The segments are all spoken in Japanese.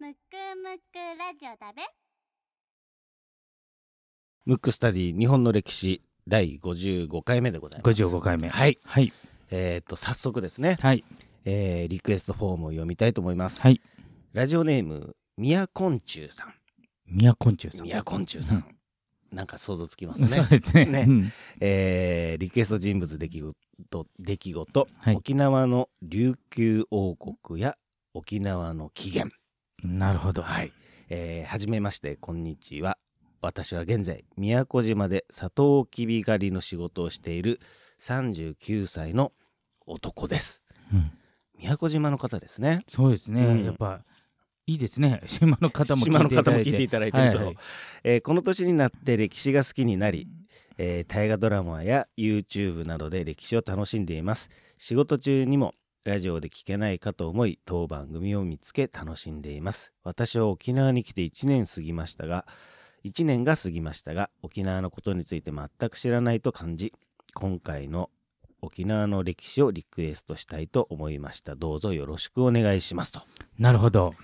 むくむくラジオだべ。ムックスタディ日本の歴史第55回目でございます。55回目。はい。はい。えっ、と早速ですね、はい。えーリクエストフォームを読みたいと思います、はい。ラジオネームミヤコンチュウさん。宮昆虫さん。ミヤコンチュウさん、なんか想像つきますそうねですね。ね。うん。えーリクエスト人物出来事出来事、はい。沖縄の琉球王国や沖縄の起源なるほど。はい、えーはじめましてこんにちは。私は現在宮古島でサトウキビ狩りの仕事をしている39歳の男です。うん。宮古島の方ですね。そうですね、うん。やっぱいいですね。島の方も島の方も聞いていただいてると、はいはい。えーこの年になって歴史が好きになり、えー大河ドラマや YouTube などで歴史を楽しんでいます。仕事中にもラジオで聞けないかと思い当番組を見つけ楽しんでいます。私は沖縄に来て1年過ぎましたが1年が過ぎましたが沖縄のことについて全く知らないと感じ今回の沖縄の歴史をリクエストしたいと思いました。どうぞよろしくお願いしますと。なるほど。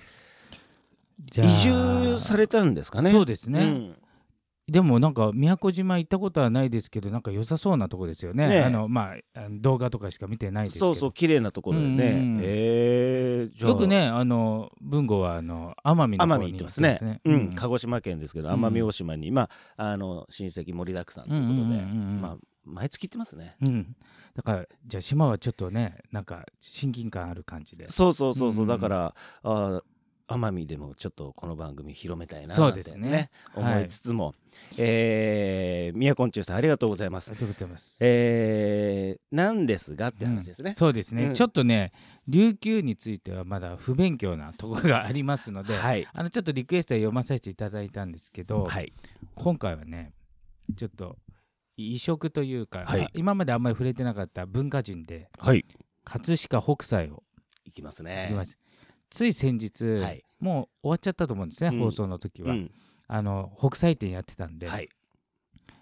移住されたんですかね。そうですね、うんでもなんか宮古島行ったことはないですけどなんか良さそうなとこですよね。ねあのまあ動画とかしか見てないですけど。そうそう綺麗なところでね、うんうんうん。えよくねあの文吾はあの奄美の奄方に美行ってますね。ううんん、鹿児島県ですけどうん。奄美大島に、まああの親戚盛りだくさんということで、うんうんうんうん。まあ毎月行ってますね。うん、だからじゃあ島はちょっとねなんか親近感ある感じで。そうそうそうそう、うんうんだからあ奄美でもちょっとこの番組広めたいなそうですね。思いつつも、えー、宮古中さんありがとうございます。ありがとうございます。えー、なんですがって話ですね、うん。そうですね、うん。ちょっとね琉球についてはまだ不勉強なところがありますので、はい。あのちょっとリクエストを読まさせていただいたんですけど、はい。今回はねちょっと異色というか、はい。あ今まであんまり触れてなかった文化人ではい。葛飾北斎をいきますいねきます、つい先日、はい。もう終わっちゃったと思うんですね、うん。放送の時は、うん。あの北斎展やってたんで、はい。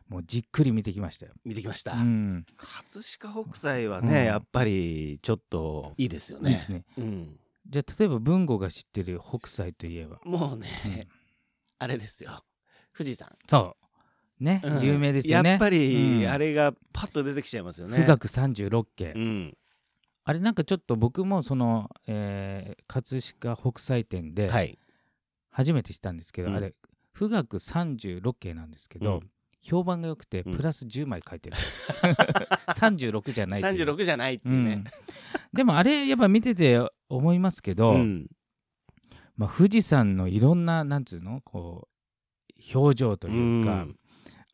もうじっくり見てきましたよ。見てきました、うん、葛飾北斎はね、うん。やっぱりちょっといいですよね。いいですね。うん、じゃあ例えば文吾が知ってる北斎といえば。もうね、うん。あれですよ。富士山、そう。ね、うん。有名ですよね。やっぱり、うん。あれがパッと出てきちゃいますよね。富岳36景、うん、あれなんかちょっと僕もその、えー葛飾北斎展ではい、初めて知ったんですけど、うん。あれ富岳36景なんですけど、うん。評判が良くてうん。プラス10枚書いてる、36じゃない三十六じゃないっていうね。うん。でもあれやっぱ見てて思いますけど、うん。まあ、富士山のいろんななんつうのこう表情というか、うん。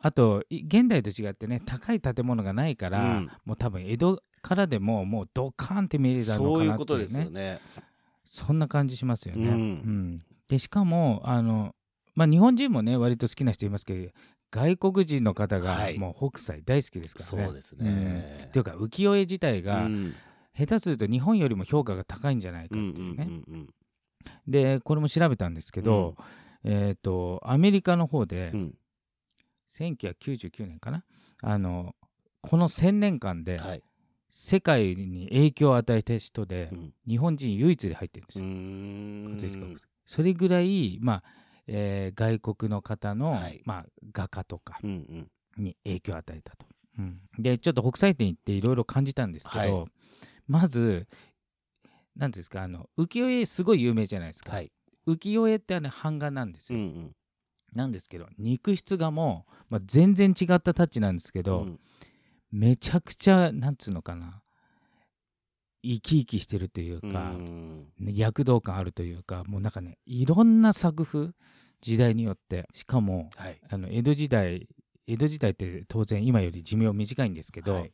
あとい現代と違ってね高い建物がないから、うん。もう多分江戸からでももうドカーンって見えたのかなっていうことですよね。ね。そんな感じしますよね。うん。うん。でしかもあの、まあ、日本人もね割と好きな人いますけど外国人の方がはい。もう北斎大好きですからね。そうですね。うん。っていうか浮世絵自体が、うん。下手すると日本よりも評価が高いんじゃないかうんっていうね。うんうんでこれも調べたんですけど、えっ、とアメリカの方で、うん。1999年かな？あのこの1000年間ではい。世界に影響を与えた人でうん。日本人唯一で入ってるんですうよ、それぐらい、まあえー外国の方の、はい。まあ、画家とかに影響を与えたと。うん。でちょっと北斎展行っていろいろ感じたんですけど、はい。まず何ですかあの浮世絵すごい有名じゃないですか、はい。浮世絵ってあの版画なんですよ、うんうん。なんですけど肉質がもう、まあ、全然違ったタッチなんですけど、うんめちゃくちゃなんつうのかな。生き生きしてるというか、躍動感あるというかもうなんかねいろんな作風時代によって。しかもはい。あの江戸時代江戸時代って当然今より寿命短いんですけど、はい。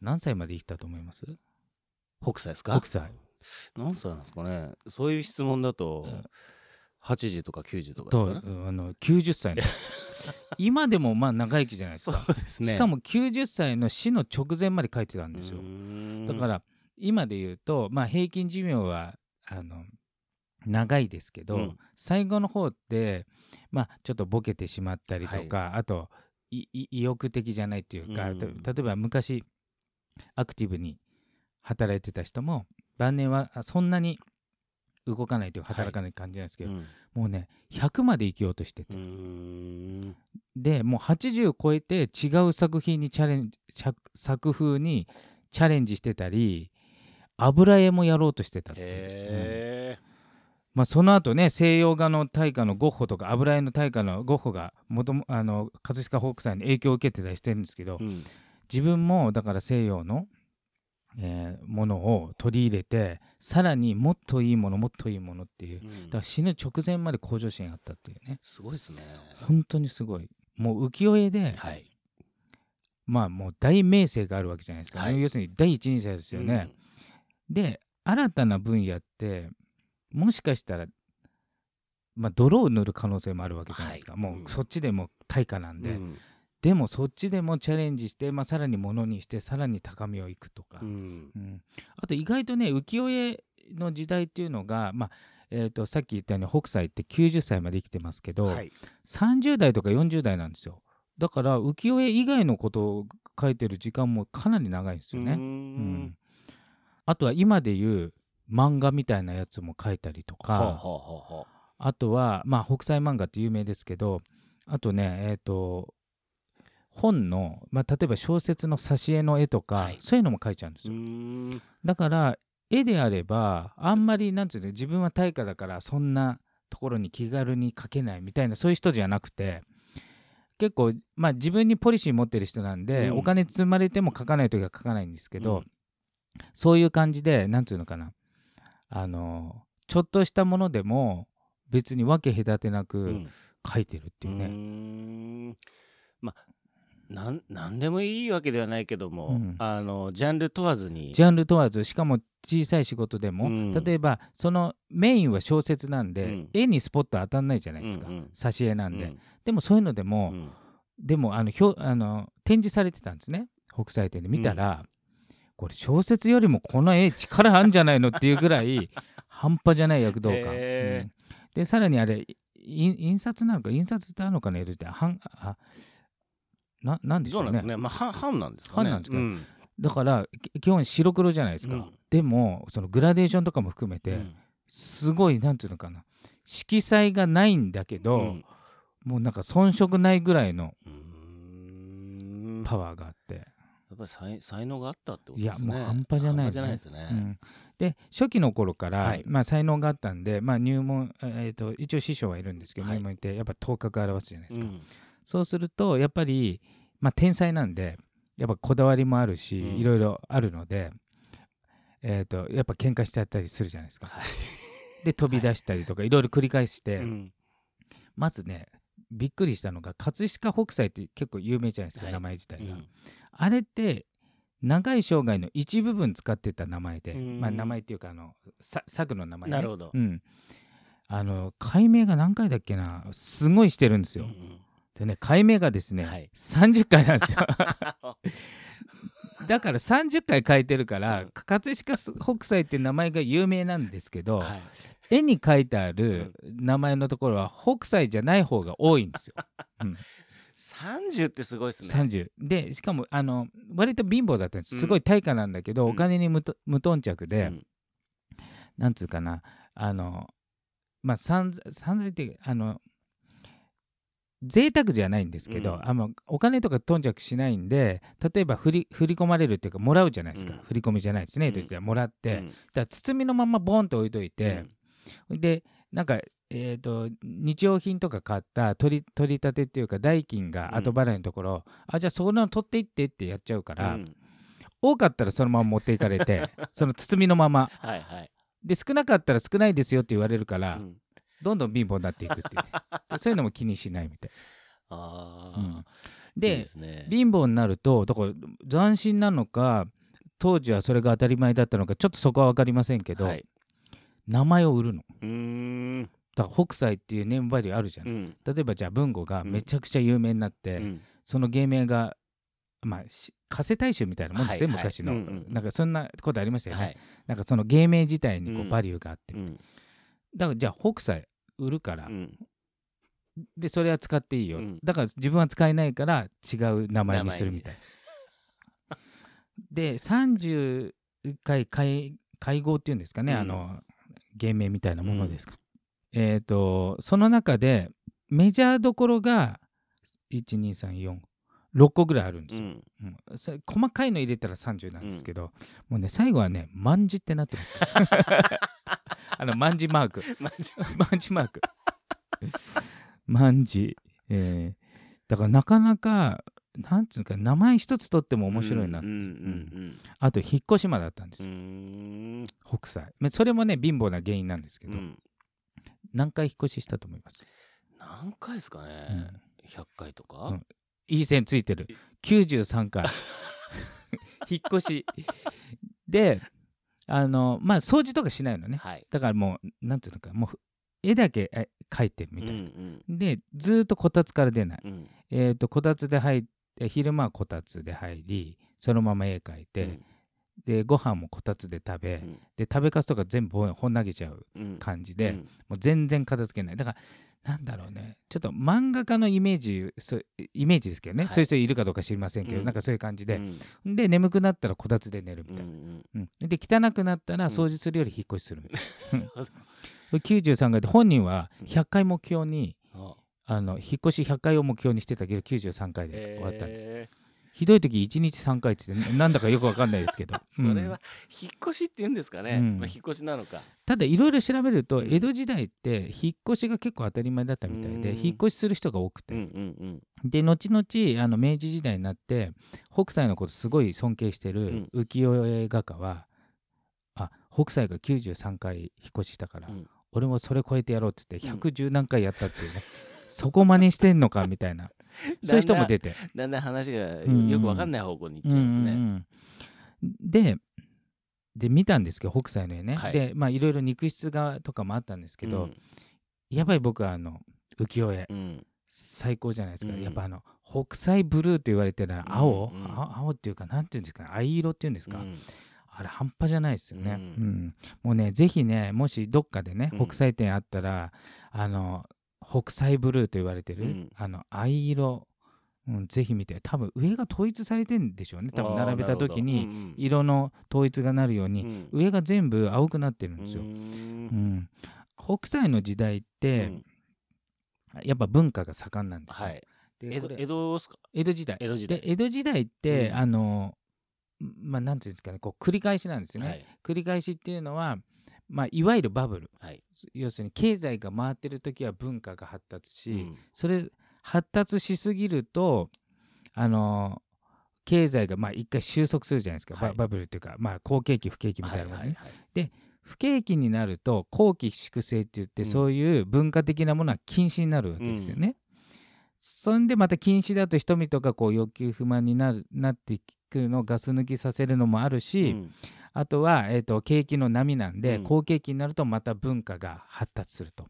何歳まで生きたと思います？北斎ですか？北斎。何歳なんですかね。そういう質問だとうん80とか90とかですと、か？ねうんあの90歳なんです今でもまあ長生きじゃないですそうかですね。しかも90歳の死の直前まで書いてたんですよ。だからら今で言うと、まあ、平均寿命はあの長いですけど、うん。最後の方って、まあ、ちょっとボケてしまったりとか、あといい意欲的じゃないというか、うん。た例えば昔アクティブに働いてた人も晩年はあそんなに動かないというか働かない感じなんですけど、もうね100まで生きようとしてて、うん。でもう80超えて違う作品にチャレンジ作作風にチャレンジしてたり油絵もやろうとしてたっていう、うん。へまあ、その後ね西洋画の大家のゴッホとか油絵の大家のゴッホが元々あの葛飾北斎に影響を受けてたりしてるんですけど、えうん。自分もだから西洋の、えーものを取り入れてさらにもっといいものもっといいものっていうだから死ぬ直前まで向上心あったっていうね。すごいですね。本当にすごい。もう浮世絵で、はい。まあもう大名声があるわけじゃないですか、はい。要するに第一人者ですよね、で新たな分野ってもしかしたらまあ泥を塗る可能性もあるわけじゃないですか、はい。もうそっちでも対価なんで、うんでもそっちでもチャレンジして、まあ、さらにものにしてさらに高みをいくとか、うん。うん。あと意外とね浮世絵の時代っていうのが、まあえー、とさっき言ったように北斎って90歳まで生きてますけど、はい。30代とか40代なんですよ。だから浮世絵以外のことを書いてる時間もかなり長いんですよね。ううん。ん。あとは今でいう漫画みたいなやつも書いたりとか、はあはあはあはあ。あとはまあ北斎漫画って有名ですけどあとねえっ、と本の、まあ、例えば小説の挿絵の絵とか、はい。そういうのも書いちゃうんですうよ。ん。だから絵であればあんまりなんていうの自分は大家だからそんなところに気軽に描けないみたいなそういう人じゃなくて結構まあ自分にポリシー持ってる人なんで、うん。お金積まれても描かない時は描かないんですけど、うん。そういう感じでなんていうのかな。あのちょっとしたものでも別に分け隔てなくうん。描いてるっていうね。うーん。まあなんなんでもいいわけではないけども、うん。あのジャンル問わずに。ジャンル問わずしかも小さい仕事でも、うん。例えばそのメインは小説なんで、うん。絵にスポット当たんないじゃないですか、うんうん。挿絵なんで、うん。でもそういうのでも、うん。でもあのひょあの展示されてたんですね。北斎展で見たら、これ小説よりもこの絵力あるんじゃないのっていうぐらい 半端じゃない躍動感、へー。うん。でさらにあれい印刷なのか印刷ってあるのかな絵って半あななんでしょうんね。そうなですね。まあ半半なんですかね。半なんですか。うん。だからき基本白黒じゃないですか、うん。でもそのグラデーションとかも含めて、うん。すごいなんていうのかな。色彩がないんだけど、うん。もうなんか遜色ないぐらいのパワーがあって、やっぱり才才能があったってこといやですね。もう半端じゃない半端じゃないですね、うん。で初期の頃から、はい。まあ、才能があったんで、まあ、入門、えー、と一応師匠はいるんですけど、はい。入門ってやっぱ頭角表すじゃないですか、うんそうするとやっぱり、まあ、天才なんでやっぱこだわりもあるし、うん。いろいろあるので、えー、とやっぱ喧嘩しちゃったりするじゃないですか、はい。で飛び出したりとかい。ろいろ繰り返して、うん。まずねびっくりしたのが葛飾北斎って結構有名じゃないですか、はい。名前自体が、うん。あれって長い生涯の一部分使ってた名前で、うん。まあ、名前っていうかあのさ作の名前、ね、なるほど。うん、あの解明が何回だっけなすごいしてるんですよ、うんでね解明がですね、はい。30回なんですよ。だから30回書いてるから、うん。葛飾北斎っていう名前が有名なんですけど、はい。絵に書いてある名前のところは北斎じゃない方が多いんですよ。うん。30ってすごいですね。30でしかもあの割と貧乏だったんです。うん。すごい対価なんだけど、うん。お金に無頓着で、うん。なんつうかなあのまあ散散財ってあの贅沢じゃないんですけど、うん。あのお金とか頓着しないんで例えば振り振り込まれるっていうかもらうじゃないですか、うん。振り込みじゃないですね、うん。としてはもらって、うん。だ包みのままボンと置いといて、でなんかえー、と日用品とか買った取り取り立てっていうか代金が後払いのところ、あじゃあそこの取っていってってやっちゃうから、うん多かったらそのまま持っていかれてその包みのままはいはい。で少なかったら少ないですよって言われるから、うんどんどん貧乏になっていくっていうね。で そういうのも気にしないみたい、ああ、うん。いいでね。貧乏になるとだから斬新なのか当時はそれが当たり前だったのかちょっとそこは分かりませんけど、はい、名前を売るの。うーん。だから北斎っていうネームバリューあるじゃん、うん。例えばじゃあ文吾がめちゃくちゃ有名になって、うん。その芸名がまあし加瀬大衆みたいなもんですよ、はいはい。昔の、うんうん。なんかそんなことありましたよね、はい。なんかその芸名自体にこううん。バリューがあって、うん。だからじゃあ北斎売るから、うん。でそれは使っていいよ、うん。だから自分は使えないから違う名前にするみたい。なで30回会会合っていうんですかね、うん。あの芸名みたいなものですか、えっ、とその中でメジャーどころが12346個ぐらいあるんですよ、うん。うん。それ細かいの入れたら30なんですけど、もうね最後はね万字ってなってます。あの万字マーク。万字マーク。万字えーだからなかなかなんつうのか名前一つとっても面白いな、う。んうんあと引っ越し間だったんです。よ。北斎。まそれもね貧乏な原因なんですけど、うん。何回引っ越ししたと思います？何回ですかね。うん。100回とか？うんいい線ついてる。93回。引っ越し。であのまあ掃除とかしないのね。はい。だからもうなんていうのか。もう絵だけえ描いてるみうんたいな、うんでずーっとこたつから出ない、うん。えー、とこたつで入って昼間はこたつで入りそのまま絵描いて、でご飯もこたつで食べ、うん。で食べかすとか全部ほん投げちゃううん。感じで、うん。もう全然片付けない。だからなんだろうね。ちょっと漫画家のイメージそうイメージですけどね、はい。そういう人いるかどうか知りませんけど、うん。なんかそういう感じで、うん。で眠くなったらこたつで寝るみうたいな、んうん。で汚くなったらうん。掃除するより引っ越しするみたいな、なるほど。これ93回で本人は100回目標にあ。あの引っ越し100回を目標にしてたけど93回で終わったんです、へひどい時1日3回ってなんだかよくわかんないですけど。ー それうん。は引っ越しって言うんですかね。うん。まあ引っ越しなのか。ただいろいろ調べるとうん。江戸時代って引っ越しが結構当たり前だったみたいでうん。引っ越しする人が多くて、うんうんで後々あの明治時代になって北斎のことすごい尊敬してる浮世絵画家は、あ北斎が93回引っ越ししたから、うん。俺もそれ超えてやろうっつってうん。110何回やったっていうね、そこ真似してんのかみたいな そういう人も出てうん。だんだん話がうんよくわかんない方向に行っちゃうんですね。うんうんうん。でで見たんですけど北斎の絵ね、はい。でまあいろいろ肉質がとかもあったんですけど、うん。やっぱり僕はあの浮世絵。うん。最高じゃないですか、うん。やっぱあの北斎ブルーと言われてる青、うん。うん。あ青っていうかなんていうんですかね。藍色っていうんですか、うん。あれ半端じゃないですよね、うん。うん。もうねぜひねもしどっかでねうん。北斎展あったら、あの北斎ブルーと言われてる、うん。あの藍色、うん、ぜひ見て。多分上が統一されてるんでしょうね。多分並べた時に色の統一がなるように、うん。上が全部青くなってるんですよ、うん。ん。北斎の時代って、うん。やっぱ文化が盛んなんですよ、はい。江戸江戸江戸時代。江戸時代。で江戸時代って、うん。あのまあなんていうんですかねこう繰り返しなんですね、はい。繰り返しっていうのは、まあ、いわゆるバブル。はい。要するに経済が回ってる時は文化が発達し、うん。それ発達しすぎるとあの経済がまあ一回収束するじゃないですか、バはい。バブルっていうか、まあ、好景気不景気みたいなものね、はいはいはい不景気になると後期粛清って言って、うん。そういう文化的なものは禁止になるわけですよね。そんでまた禁止だと人々がこう欲求不満になるなってくるのをガス抜きさせるのもあるし、うんあとは、えー、と景気の波なんで、うん好景気になるとまた文化が発達すると。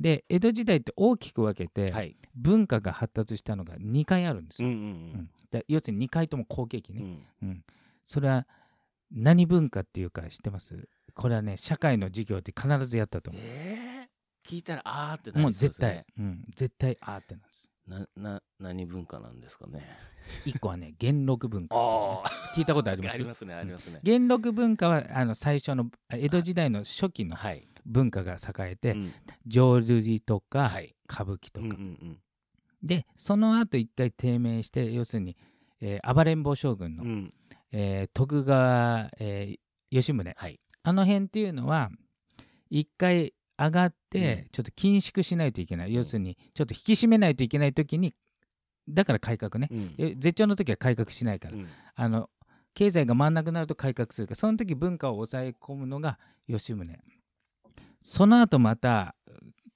で江戸時代って大きく分けて、はい。文化が発達したのが2回あるんですよ。うんううんんで要するに2回とも好景気うんうね、ん。うんそれは何文化っていうか知ってます？これはね社会の授業って必ずやったと思う。えー？聞いたらあーってなもうりそうで絶対、すね。うん、絶対あーってなんです。なな何文化なんですかね。1個はね 元禄文化ね、あ聞いたことあります？ありますねありますね。元禄文化はあの最初のあ江戸時代の初期のはい。文化が栄えて、うん浄瑠璃とか、はい。歌舞伎とか、うんうんうんでその後一回低迷して要するに、えー暴れん坊将軍の、うんえー徳川、えー吉宗はい。あの辺っていうのは一回上がっうん。てちょっと緊縮しないといけない、要するにちょっと引き締めないといけない時にだから改革ね、うん。え絶頂の時は改革しないから、うん。あの経済が回んなくなると改革するからその時文化を抑え込むのが吉宗。その後また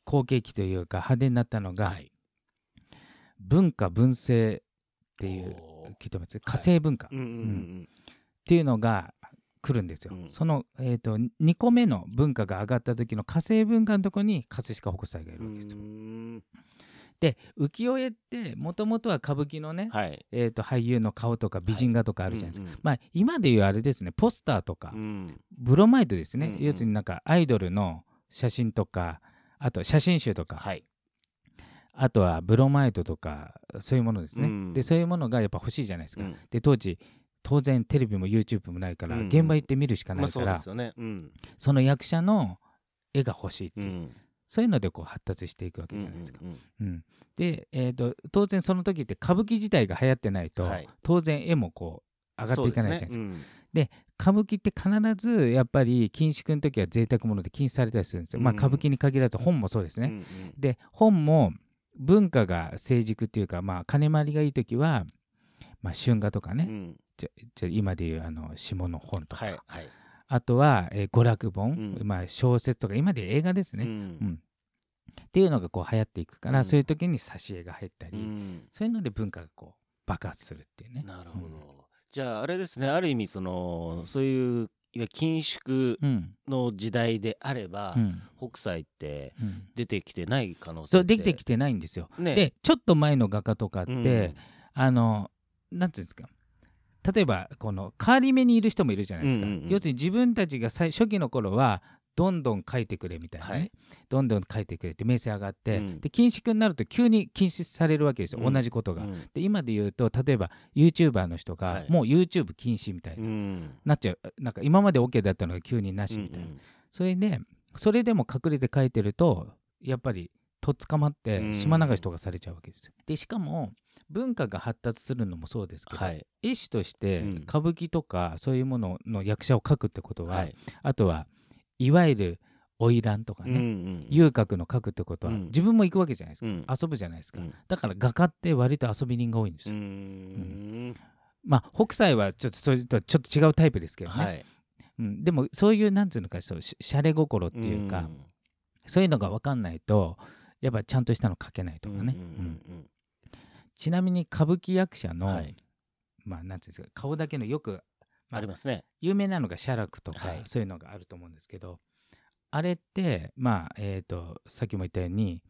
好景気というか派手になったのが、はい。文化文政っていう聞いてます？火星文化。っうんうんうん。ていうのが来るんですよ、うん。その、えー、と2個目の文化が上がった時の火星文化のところに葛飾北斎がいるうわけですよ、ん。で浮世絵ってもともとは歌舞伎のね、はい。えー、と俳優の顔とか美人画とかあるじゃないですか、うんうん。まあ今でいうあれですねポスターとか、うん。ブロマイドですね、うんうん。要するになんかアイドルの写真とかあと写真集とか、はい。あとはブロマイドとかそういうものですね、うん。でそういうものがやっぱ欲しいじゃないですか、うん。で当時当然テレビも YouTube もないから、うん。うん現場行って見るしかなまあいから、その役者の絵が欲しいっていう、うん。そういうのでこう発達していくわけうんじゃないですか。うんうんで、えー、と当然その時って歌舞伎自体が流行ってないと、はい。当然絵もこう上がっていかないじゃないですか。そうね。歌舞伎って必ずやっぱり禁止の時は贅沢物で禁止されたりするんですよ。まあ、うん。歌舞伎に限らず本もそうですね。うんうん。で本も文化が成熟っていうか、まあ、金回りがいい時は、まあ、春画とかね、うんじゃじゃ今でいうあの下の本とか、はいはい。あとは、えー娯楽本、うん。まあ、小説とか。今でいう映画ですね、ううん。んっていうのがこう流行っていくから、うん。そういう時に挿絵が入ったり、うん。そういうので文化がこう爆発するっていうね。なるほど。じゃああれですね。ある意味そのそういういわゆる緊縮うん。の時代であればうん。北斎ってうん。出てきてない可能性そうってできてきてないんですよ。ね。でちょっと前の画家とかって、うん。あのなんていうんですか例えばこの変わり目にいる人もいるじゃないですか、うんうんうん。要するに自分たちが最初期の頃はどんどん書いてくれみたいなね、はい。どんどん書いてくれって名声上がって、うん。で禁止になると急に禁止されるわけですよ、うん。同じことが。うん。で今で言うと例えば YouTuber の人が、はい。もう YouTube 禁止みたいな、うん。なっちゃう。なんか今まで OK だったのが急になしみたいな、それでそれでも隠れて書いてるとやっぱりとっ捕まってうん。島流しとかされちゃうわけですよ。でしかも文化が発達するのもそうですけど、はい。絵師としてうん。歌舞伎とかそういうものの役者を描くってことは、はい。あとはいわゆる花魁とかうんうね、ん。遊郭の描くってことは、うん。自分も行くわけじゃないですか、うん。遊ぶじゃないですか、うん。だから画家って割と遊び人が多いんですうよ。ん。まあ北斎はちょっとそれとはちょっと違うタイプですけどね、はい。うん、でもそういうなんていうのかそうししゃれ心っていうか、そういうのが分かんないとやっぱちゃんとしたの描けないとかね、うん。うんちなみに歌舞伎役者の、はい。まあなんていうんですか顔だけのよく、まありますね。有名なのが写楽とか、はい。そういうのがあると思うんですけどあれってまあえっ、とさっきも言ったように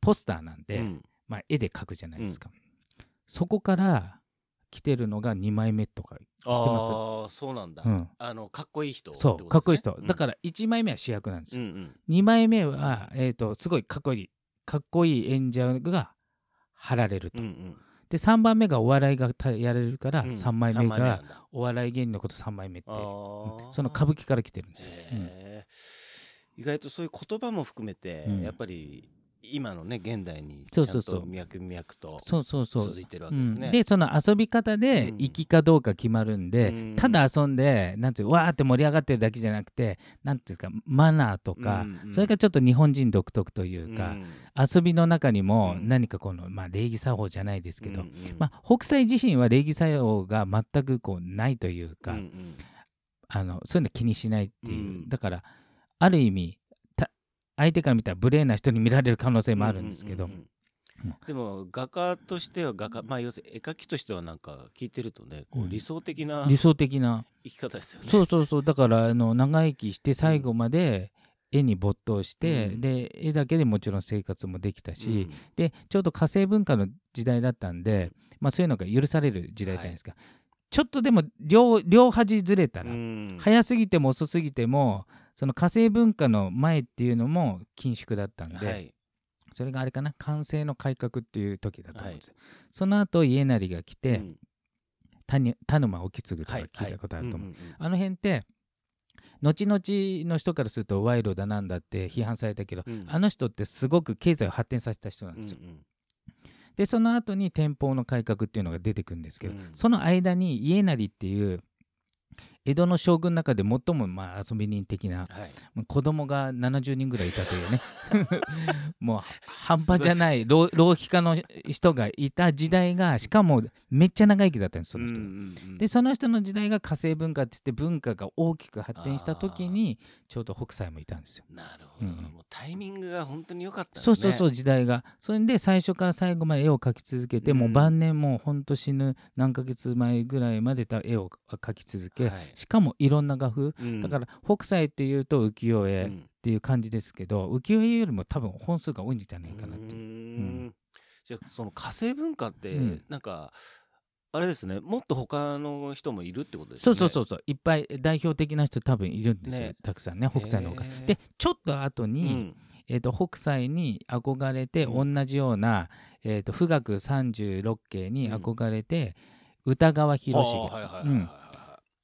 ポスターなんで、うん。まあ、絵で描くじゃないですか、そこから来てるのが2枚目とか知ってます？ああそうなんだ。うん。あのかっこいい人そうかっこいい人、だらから1枚目は主役なんですよ、うんうん。2枚目は、えー、とすごいかっこいいかっこいい演者が貼られると、うんうん。で3番目がお笑いがたやれるからうん。3枚目がだ。お笑い芸人のこと3枚目ってあー。その歌舞伎から来てるんですよ、意外とそういう言葉も含めて、うん。やっぱり今のね現代にちゃそうんそう。そうと脈々とそうそうそう。続いてるわうけですね。ん、でその遊び方でうん。粋かどうか決まるんで、うん。ただ遊んでなんていうわーって盛り上がってるだけじゃなくてなんていうかマナーとか、うんうん。それがちょっと日本人独特というか、ん。遊びの中にもうん。何かこの、まあ、礼儀作法じゃないですけど、うんうん。まあ、北斎自身は礼儀作用が全くこうないというか、うんうん。あのそういうの気にしないっていう、うん。だからある意味た相手から見たら無礼な人に見られる可能性もあるんですけど、でも画家としては画家まあ要するに絵描きとしてはなんか聞いてるとねこううん。理想的な理想的な。生き方ですよね。そうそうそう。だからあの長生きして最後まで絵に没頭して、うん。で絵だけでもちろん生活もできたし、うん。でちょうど火星文化の時代だったんで、まあ、そういうのが許される時代じゃないですか、ちょっとでも両両端ずれたら、うん。早すぎても遅すぎてもその火星文化の前っていうのも緊縮だったんで、はい。それがあれかな完成の改革っていう時だと思うんですよ、その後家成が来て、うん。田に田沼意次とかはい。聞いたことあると思う、あの辺って後々の人からすると賄賂だなんだって批判されたけど、うん。あの人ってすごく経済を発展させた人なんですよ、うんうん。でその後に天保の改革っていうのが出てくるんですけど、うん。その間に家成っていう江戸の将軍の中で最もまあ遊び人的なはい。子供が70人ぐらいいたというね。もう半端じゃない浪浪費家の人がいた時代がしかもめっちゃ長生きだったんですその人。が。うんうんうん。でその人の時代が火星文化って言って文化が大きく発展した時にちょうど北斎もいたんですよ。なるほど、うん。もうタイミングが本当に良かったね。そうそうそう時代が。それで最初から最後まで絵を描き続けて、もう晩年もうほんと死ぬ何ヶ月前ぐらいまでた絵を描き続け、はいしかもいろんな画風。うん。だから北斎っていうと浮世絵っうん。ていう感じですけど、浮世絵よりも多分本数が多いんじゃないかなって。じゃあその火星文化って、うん。なんかあれですね。もっと他の人もいるってことですね。うそうそうそう。いっぱい代表的な人多分いるんですよ、ね。たくさんね。北斎のほかでちょっと後うに、ん。えー、と北斎に憧れて、うん。同じような、えー、と富岳36景に憧れて、歌川広重、はいはい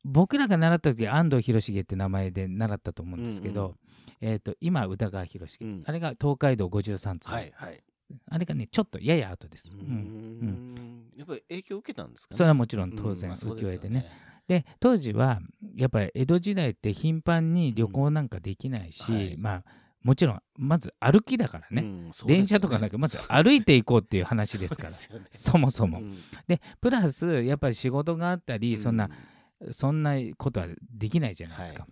僕らが習った時安藤広重って名前で習ったと思うんですけど、えー、と今宇田川広重、うん。あれが東海道53通、いはいはい。あれがねちょっとやや後です、うん。んやっぱり影響を受けたんですかね。それはもちろん当うん然まあそう浮世絵でね,、で当時はやっぱり江戸時代って頻繁に旅行なんかできないし、うんはい。まあもちろんまず歩きだからね、うんね。電車とかなくまず歩いていこうっていう話ですから。そね。そもそも。うん。でプラスやっぱり仕事があったり、そんなうそんなことはできないじゃないですか。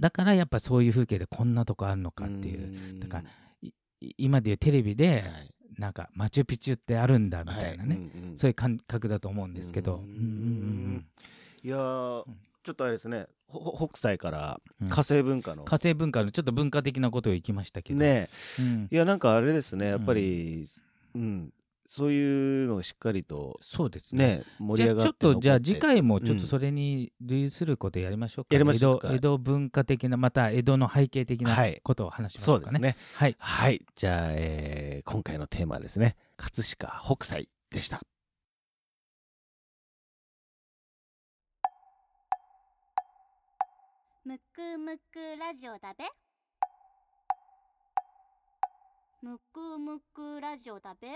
だからやっぱそういう風景でこんなとこあるのかっていう、ん。だからい今でいうテレビではい。なんかマチュピチュってあるんだみたいなね、はい。うんうん。そういう感覚だと思うんですけど。ううんんうんいやちょっとあれですね。北斎からうん。火星文化の、火星文化のちょっと文化的なことをいきましたけど、ねうん。いやなんかあれですね。やっぱり、うんそういうのがしっかりとそうですね。ね盛じゃあり上がってちょっとじゃあ次回もちょっとうんそれに類することやりましょうか、やりましょうか。江戸江戸文化的なまた江戸の背景的なはい。ことを話しましょうかね。そうですね。はい。はい。じゃあ、えー今回のテーマはですね葛飾北斎でした。むくむくラジオだべ？むくむくラジオだべ？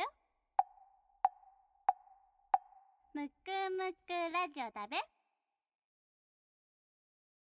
むくむくラジオだべ